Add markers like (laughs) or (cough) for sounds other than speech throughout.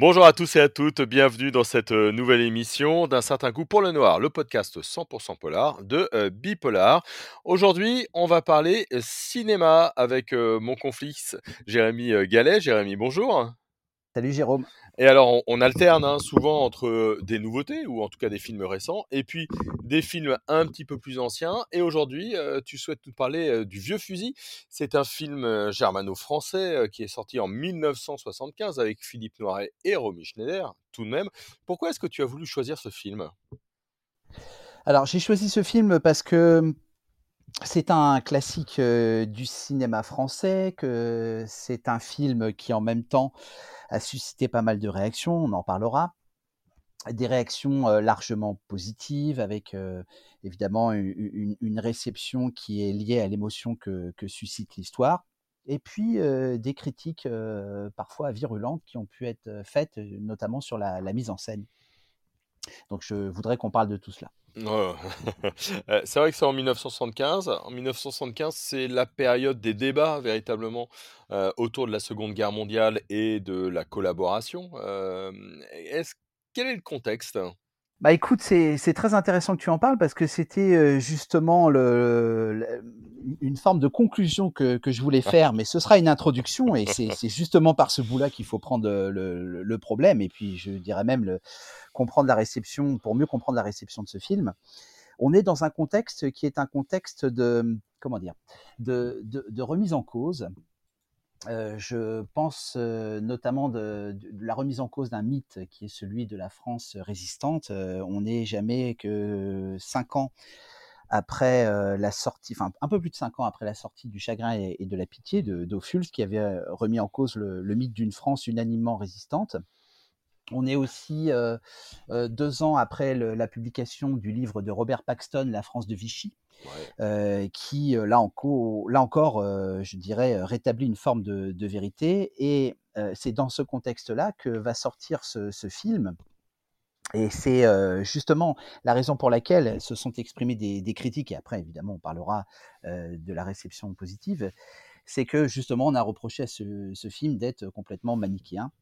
Bonjour à tous et à toutes, bienvenue dans cette euh, nouvelle émission d'un certain coup pour le noir, le podcast 100% polar de euh, Bipolar. Aujourd'hui, on va parler cinéma avec euh, mon conflict Jérémy Gallet. Jérémy, bonjour. Salut Jérôme. Et alors, on, on alterne hein, souvent entre euh, des nouveautés, ou en tout cas des films récents, et puis des films un petit peu plus anciens. Et aujourd'hui, euh, tu souhaites nous parler euh, du Vieux Fusil. C'est un film euh, germano-français qui est sorti en 1975 avec Philippe Noiret et Romy Schneider, tout de même. Pourquoi est-ce que tu as voulu choisir ce film? Alors j'ai choisi ce film parce que c'est un classique du cinéma français, que c'est un film qui en même temps a suscité pas mal de réactions, on en parlera. Des réactions euh, largement positives, avec euh, évidemment une, réception qui est liée à l'émotion que, suscite l'histoire. Et puis euh, des critiques parfois virulentes qui ont pu être faites, notamment sur la mise en scène. Donc je voudrais qu'on parle de tout cela. (laughs) Euh, C'est vrai que c'est en 1975. En 1975, c'est la période des débats véritablement euh, autour de la Seconde Guerre mondiale et de la collaboration. Euh, est-ce, quel est le contexte? Bah écoute, c'est c'est très intéressant que tu en parles parce que c'était euh, justement le, le- une forme de conclusion que, que je voulais faire, mais ce sera une introduction et c'est c'est justement par ce bout-là qu'il faut prendre le, le- le problème et puis je dirais même le, comprendre la réception, pour mieux comprendre la réception de ce film. On est dans un contexte qui est un contexte de, comment dire, de, de, de remise en cause euh, je pense euh, notamment de, la remise en cause d'un mythe qui est celui de la France résistante. Euh, on n'est jamais que cinq ans après la sortie, enfin un peu plus de cinq ans après la sortie du Chagrin et, de la Pitié de qui avait remis en cause le mythe d'une France unanimement résistante. On est aussi euh, euh, deux ans après le- la publication du livre de Robert Paxton, La France de Vichy, Ouais. euh, qui, là, enco- là encore, euh, je dirais, rétablit une forme de, de vérité. Et c'est dans ce contexte-là que va sortir ce, ce film. Et c'est justement la raison pour laquelle se sont exprimées des, des critiques, et après, évidemment, on parlera de la réception positive, c'est que justement, on a reproché à ce, ce film d'être complètement manichéen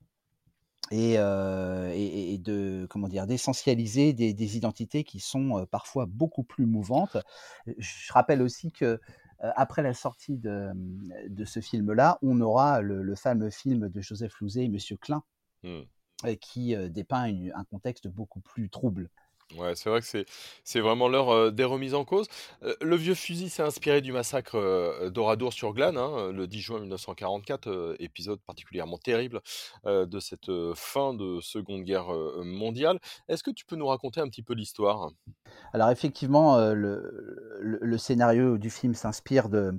et, euh, et, et de comment dire d'essentialiser des, des identités qui sont euh, parfois beaucoup plus mouvantes. Je rappelle aussi que euh, après la sortie de, de ce film-là, on aura le, le fameux film de Joseph Louzet et Monsieur Klein, euh, qui euh, dépeint une- un contexte beaucoup plus trouble. Ouais, c'est vrai que c'est vraiment l'heure euh, des remises en cause. Euh, le vieux fusil s'est inspiré du massacre euh, d'Oradour-sur-Glane, hein, le 10 juin 1944, euh, épisode particulièrement terrible de cette fin de Seconde Guerre mondiale. Est-ce que tu peux nous raconter un petit peu l'histoire? Alors effectivement, le, le- scénario du film s'inspire de,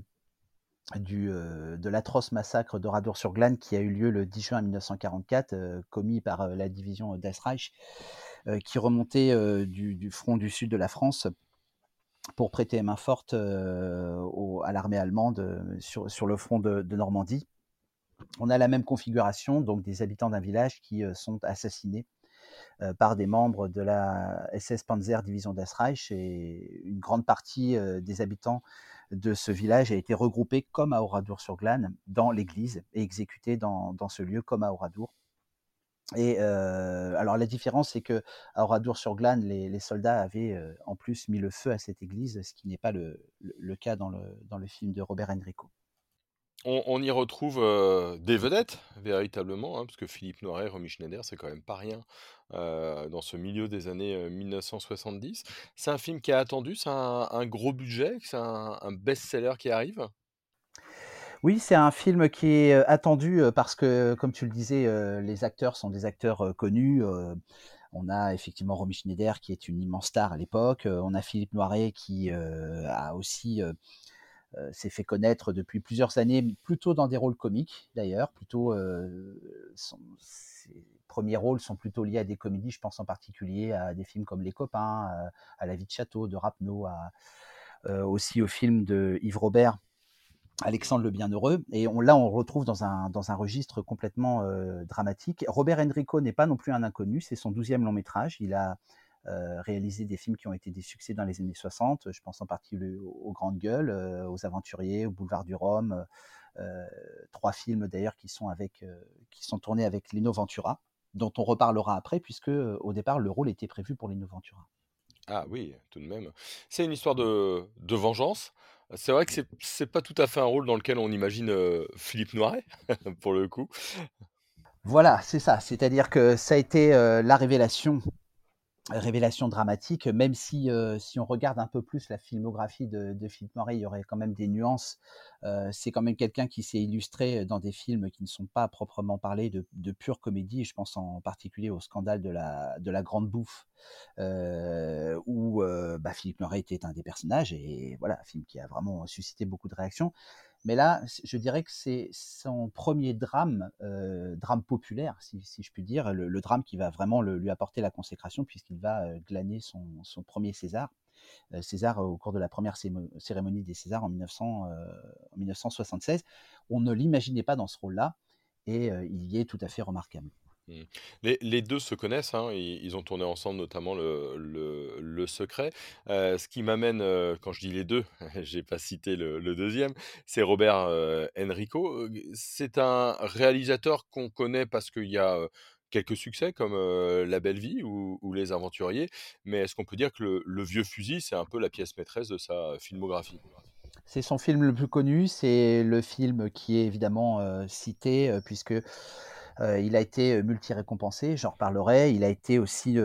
du, de l'atroce massacre d'Oradour-sur-Glane qui a eu lieu le 10 juin 1944, euh, commis par la division d'Asreich, qui remontait euh, du, front du sud de la France pour prêter main forte euh, à l'armée allemande euh, sur, le front de, Normandie. On a la même configuration, donc des habitants d'un village qui euh, sont assassinés euh, par des membres de la SS Panzer Division d'Asreich et une grande partie euh, des habitants de ce village a été regroupée comme à Oradour-sur-Glane dans l'église et exécutée dans, dans ce lieu comme à Oradour. Et alors la différence, c'est que à Oradour-sur-Glane, les, soldats avaient en plus mis le feu à cette église, ce qui n'est pas le, cas dans le, dans le film de Robert Enrico. On, y retrouve des vedettes, véritablement, hein, parce que Philippe Noiret, Romy Schneider, c'est quand même pas rien dans ce milieu des années euh, 1970. C'est un film qui est attendu, c'est un, gros budget, c'est un best-seller qui arrive? Oui, c'est un film qui est euh, attendu euh, parce que, comme tu le disais, euh, les acteurs sont des acteurs euh, connus. euh, on a effectivement Romy Schneider qui est une immense star à l'époque. euh, on a Philippe Noiret qui euh, a aussi euh, euh, s'est fait connaître depuis plusieurs années, plutôt dans des rôles comiques d'ailleurs. Plutôt, euh, son- ses premiers rôles sont plutôt liés à des comédies. Je pense en particulier à des films comme Les Copains, euh, à La Vie de Château de Rapneau, euh, aussi au film de Yves Robert Alexandre le Bienheureux. Et on, là, on retrouve dans un, dans un registre complètement euh, dramatique. Robert Enrico n'est pas non plus un inconnu, c'est son douzième long métrage. Il a euh, réalisé des films qui ont été des succès dans les années 60. Je pense en particulier aux, Grandes Gueules, euh, aux Aventuriers, au Boulevard du Rhum. Trois films d'ailleurs qui sont qui sont tournés avec Lino Ventura. dont on reparlera après, puisque au départ, le rôle était prévu pour Lino Ventura. Ah oui, tout de même. C'est une histoire de, de vengeance. C'est vrai que c'est, c'est pas tout à fait un rôle dans lequel on imagine Philippe Noiret, pour le coup. Voilà, c'est ça. C'est-à-dire que ça a été la révélation révélation dramatique, même si, euh, si on regarde un peu plus la filmographie de, Philippe Noiret, il y aurait quand même des nuances. Euh, c'est quand même quelqu'un qui s'est illustré dans des films qui ne sont pas proprement parlés de, pure comédie. Je pense en particulier au scandale de la, de la Grande Bouffe, euh, où bah, Philippe Noiret était un des personnages, et voilà, un film qui a vraiment suscité beaucoup de réactions. Mais là, je dirais que c'est son premier drame, drame populaire, si, je puis dire, le, drame qui va vraiment lui apporter la consécration, puisqu'il va glaner son, premier César. César au cours de la première cérémonie des Césars en, 1900, en 1976. On ne l'imaginait pas dans ce rôle-là, et il y est tout à fait remarquable. Mmh. Les, deux se connaissent, hein, ils, ont tourné ensemble notamment le, Secret. Euh, ce qui m'amène, euh, quand je dis les deux, (laughs) j'ai pas cité le, deuxième, c'est Robert euh, Enrico. C'est un réalisateur qu'on connaît parce qu'il y a quelques succès comme La Belle Vie ou, Les Aventuriers, mais est-ce qu'on peut dire que le Vieux Fusil, c'est un peu la pièce maîtresse de sa filmographie? C'est son film le plus connu, c'est le film qui est évidemment cité, puisque il a été multi-récompensé, j'en reparlerai. Il a été aussi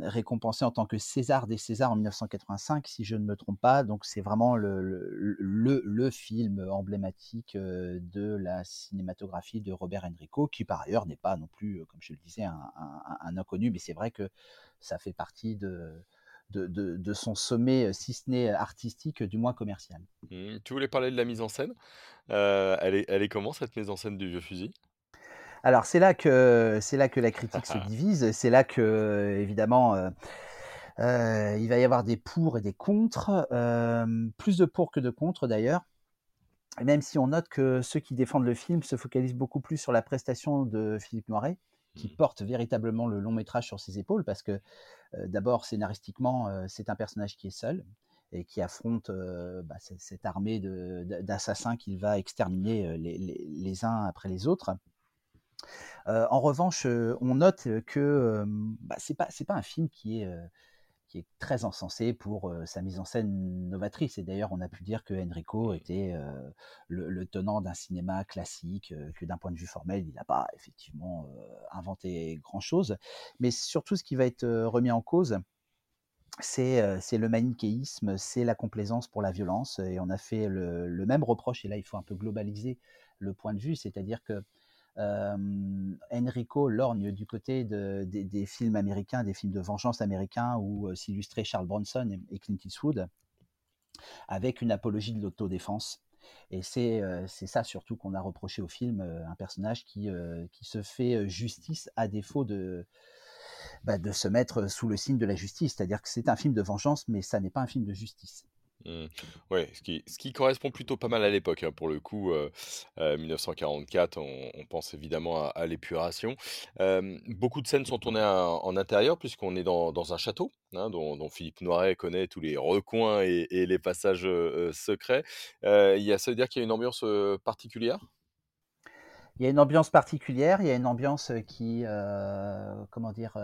récompensé en tant que César des Césars en 1985, si je ne me trompe pas. Donc c'est vraiment le, film emblématique de la cinématographie de Robert Enrico, qui par ailleurs n'est pas non plus, comme je le disais, un, inconnu, mais c'est vrai que ça fait partie de, son sommet, si ce n'est artistique, du moins commercial. Mmh, tu voulais parler de la mise en scène? Euh, elle est comment cette mise en scène du vieux fusil? Alors c'est là que c'est là que la critique se (laughs) divise. C'est là que évidemment euh, euh, il va y avoir des pour et des contre, euh, plus de pour que de contre d'ailleurs. Même si on note que ceux qui défendent le film se focalisent beaucoup plus sur la prestation de Philippe Noiret, qui mmh. porte véritablement le long métrage sur ses épaules, parce que euh, d'abord scénaristiquement, c'est un personnage qui est seul et qui affronte bah, cette armée d'assassins qu'il va exterminer les, les, les, uns après les autres. Euh, en revanche, euh, on note que euh, bah, c'est pas c'est pas un film qui est qui est très encensé pour sa mise en scène novatrice. Et d'ailleurs, on a pu dire que Enrico était le, le, tenant d'un cinéma classique, que d'un point de vue formel, il n'a pas effectivement inventé grand-chose. Mais surtout, ce qui va être remis en cause, c'est le manichéisme, c'est la complaisance pour la violence. Et on a fait le, le, même reproche, et là, il faut un peu globaliser le point de vue, c'est-à-dire que Enrico lorgne du côté de, de, des films américains, des films de vengeance américains où euh, s'illustraient Charles Bronson et, Clint Eastwood, avec une apologie de l'autodéfense. Et c'est euh, ça surtout qu'on a reproché au film, euh, un personnage qui, euh, qui se fait justice à défaut de, bah, de se mettre sous le signe de la justice. C'est-à-dire que c'est un film de vengeance, mais ça n'est pas un film de justice. Mmh. Ouais, ce qui, correspond plutôt pas mal à l'époque. Hein, pour le coup, euh, euh, 1944, on, on, pense évidemment à, l'épuration. Euh, beaucoup de scènes sont tournées en, intérieur, puisqu'on est dans, un château, hein, dont, Philippe Noiret connaît tous les recoins et, les passages euh, secrets. Euh, il y a, ça veut dire qu'il y a une ambiance particulière? Il y a une ambiance particulière, il y a une ambiance qui, comment dire,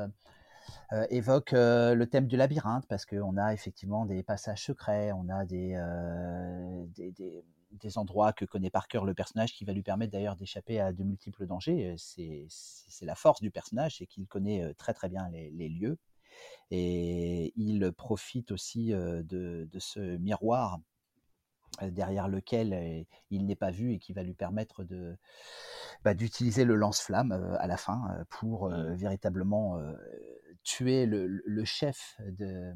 euh, évoque euh, le thème du labyrinthe parce qu'on a effectivement des passages secrets, on a des, euh, des, des, des, endroits que connaît par cœur le personnage qui va lui permettre d'ailleurs d'échapper à de multiples dangers. C'est la force du personnage, c'est qu'il connaît très très bien les, les, lieux et il profite aussi de, de ce miroir derrière lequel il n'est pas vu et qui va lui permettre de bah, d'utiliser le lance-flamme à la fin pour mmh. véritablement tuer le, le chef de,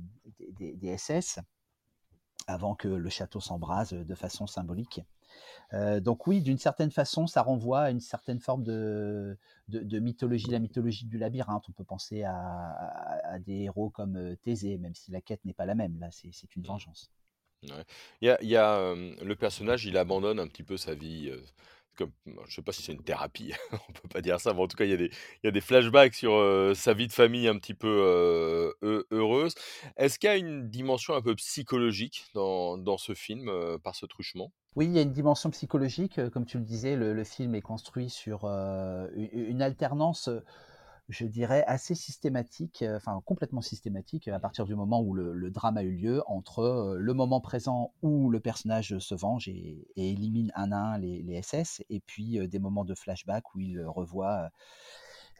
des, des, SS avant que le château s'embrase de façon symbolique. Euh, donc oui, d'une certaine façon, ça renvoie à une certaine forme de, de, de mythologie, la mythologie du labyrinthe. On peut penser à, à, à, des héros comme Thésée, même si la quête n'est pas la même. Là, c'est une mmh. vengeance. Ouais. Il y a, il y a euh, le personnage, il abandonne un petit peu sa vie. Euh, comme, je sais pas si c'est une thérapie, (laughs) on peut pas dire ça, mais en tout cas, il y a des, flashbacks sur euh, sa vie de famille un petit peu euh, heureuse. Est-ce qu'il y a une dimension un peu psychologique dans, ce film euh, par ce truchement? Oui, il y a une dimension psychologique. Comme tu le disais, le film est construit sur une alternance je dirais, assez systématique, enfin complètement systématique, à partir du moment où le, drame a eu lieu, entre le moment présent où le personnage se venge et, élimine un à un les, SS, et puis des moments de flashback où il revoit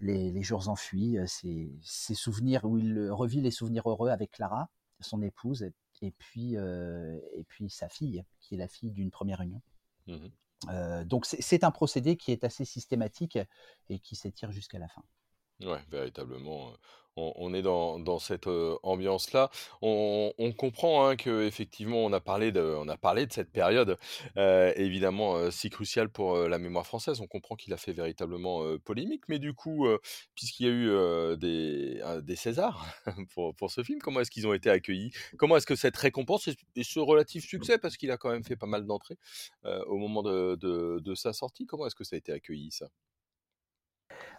les, jours enfuis, ses, souvenirs, où il revit les souvenirs heureux avec Clara, son épouse, et puis, et puis sa fille, qui est la fille d'une première union. Mmh donc c'est un procédé qui est assez systématique et qui s'étire jusqu'à la fin. Ouais, véritablement, on, est dans, cette ambiance-là. On, comprend hein, qu'effectivement, on a parlé de, on a parlé de cette période, évidemment si cruciale pour la mémoire française. On comprend qu'il a fait véritablement polémique, mais du coup, puisqu'il y a eu des, des Césars (laughs) pour, pour ce film, comment est-ce qu'ils ont été accueillis? Comment est-ce que cette récompense et, ce relatif succès, parce qu'il a quand même fait pas mal d'entrées au moment de, de sa sortie, comment est-ce que ça a été accueilli ça?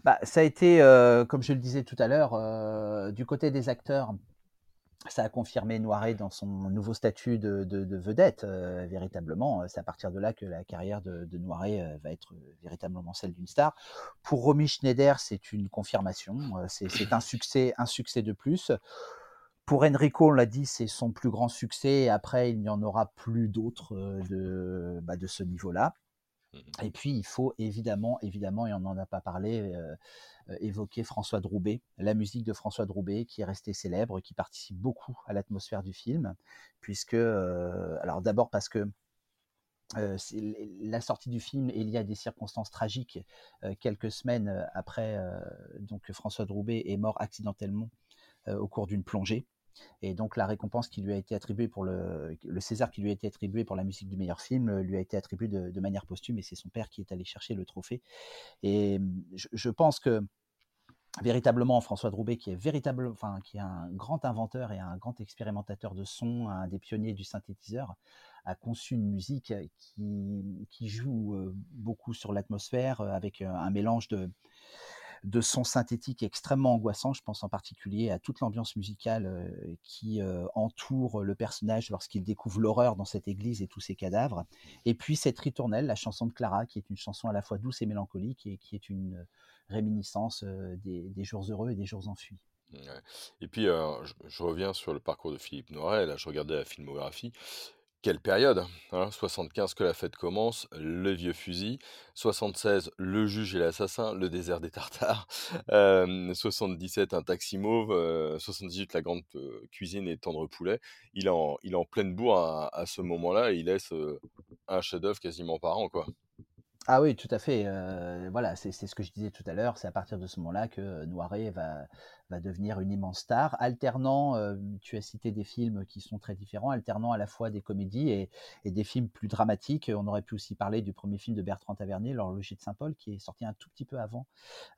Bah, ça a été, comme je le disais tout à l'heure, du côté des acteurs, ça a confirmé Noiret dans son nouveau statut de, vedette, véritablement. C'est à partir de là que la carrière de, Noiret va être véritablement celle d'une star. Pour Romy Schneider, c'est une confirmation, c'est un succès, un succès de plus. Pour Enrico, on l'a dit, c'est son plus grand succès. Après, il n'y en aura plus d'autres bah, de ce niveau-là. Mmh et puis, il faut évidemment, évidemment, et on n'en a pas parlé, euh, euh, évoquer François Droubet, la musique de François Droubet, qui est restée célèbre, qui participe beaucoup à l'atmosphère du film, puisque, euh, alors d'abord parce que la sortie du film est liée à des circonstances tragiques. quelques semaines après, donc François Droubet est mort accidentellement au cours d'une plongée. Et donc la récompense qui lui a été attribuée pour le, le César qui lui a été attribué pour la musique du meilleur film lui a été attribué de, manière posthume et c'est son père qui est allé chercher le trophée. Et je, pense que véritablement François Droubet qui est véritable, enfin qui est un grand inventeur et un grand expérimentateur de son, un des pionniers du synthétiseur, a conçu une musique qui, qui joue euh, beaucoup sur l'atmosphère euh, avec euh, un mélange de de sons synthétiques extrêmement angoissants. Je pense en particulier à toute l'ambiance musicale euh, qui euh, entoure le personnage lorsqu'il découvre l'horreur dans cette église et tous ces cadavres. Et puis cette ritournelle, la chanson de Clara, qui est une chanson à la fois douce et mélancolique et qui est une réminiscence euh, des, jours heureux et des jours enfuis. Et puis, je, reviens sur le parcours de Philippe Noiret. Là, je regardais la filmographie. Quelle période hein 75 que la fête commence, le vieux fusil, 76 le juge et l'assassin, le désert des Tartares, (laughs) 77 un taxi mauve, 78 la grande cuisine et tendre poulet. Il est en, pleine bourre à, ce moment-là et il laisse un chef-d'œuvre quasiment par an quoi. Ah oui, tout à fait. voilà, c'est ce que je disais tout à l'heure. C'est à partir de ce moment-là que Noiret va, va devenir une immense star, alternant, tu as cité des films qui sont très différents, alternant à la fois des comédies et, des films plus dramatiques. On aurait pu aussi parler du premier film de Bertrand Tavernier, L'horloger de Saint-Paul, qui est sorti un tout petit peu avant.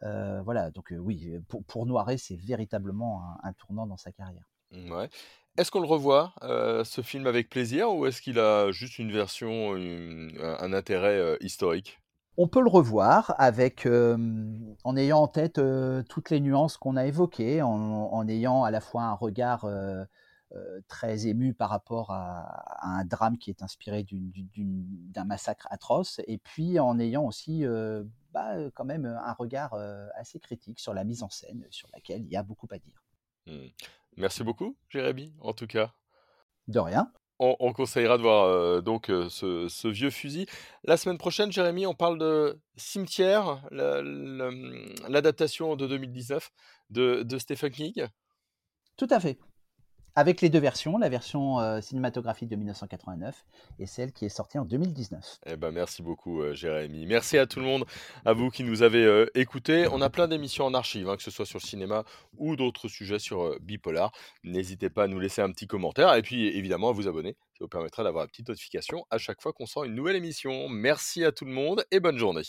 voilà, donc oui, pour, pour Noiret, c'est véritablement un, tournant dans sa carrière. Ouais. Est-ce qu'on le revoit, ce film avec plaisir, ou est-ce qu'il a juste une version, un intérêt historique? On peut le revoir avec, en ayant en tête toutes les nuances qu'on a évoquées, en, ayant à la fois un regard très ému par rapport à, un drame qui est inspiré d'un massacre atroce, et puis en ayant aussi bah, quand même un regard assez critique sur la mise en scène, sur laquelle il y a beaucoup à dire. Mmh. Merci beaucoup, Jérémy, en tout cas. De rien on, conseillera de voir euh, donc euh, ce, vieux fusil. La semaine prochaine, Jérémy, on parle de Cimetière, l'adaptation de 2019 de, de Stephen King? Tout à fait avec les deux versions, la version euh, cinématographique de 1989 et celle qui est sortie en 2019. Eh ben, merci beaucoup, euh, Jérémy. Merci à tout le monde, à vous qui nous avez euh, écoutés. On a plein d'émissions en archive, hein, que ce soit sur le cinéma ou d'autres sujets sur Bipolar. N'hésitez pas à nous laisser un petit commentaire et puis évidemment à vous abonner. Ça vous permettra d'avoir une petite notification à chaque fois qu'on sort une nouvelle émission. Merci à tout le monde et bonne journée.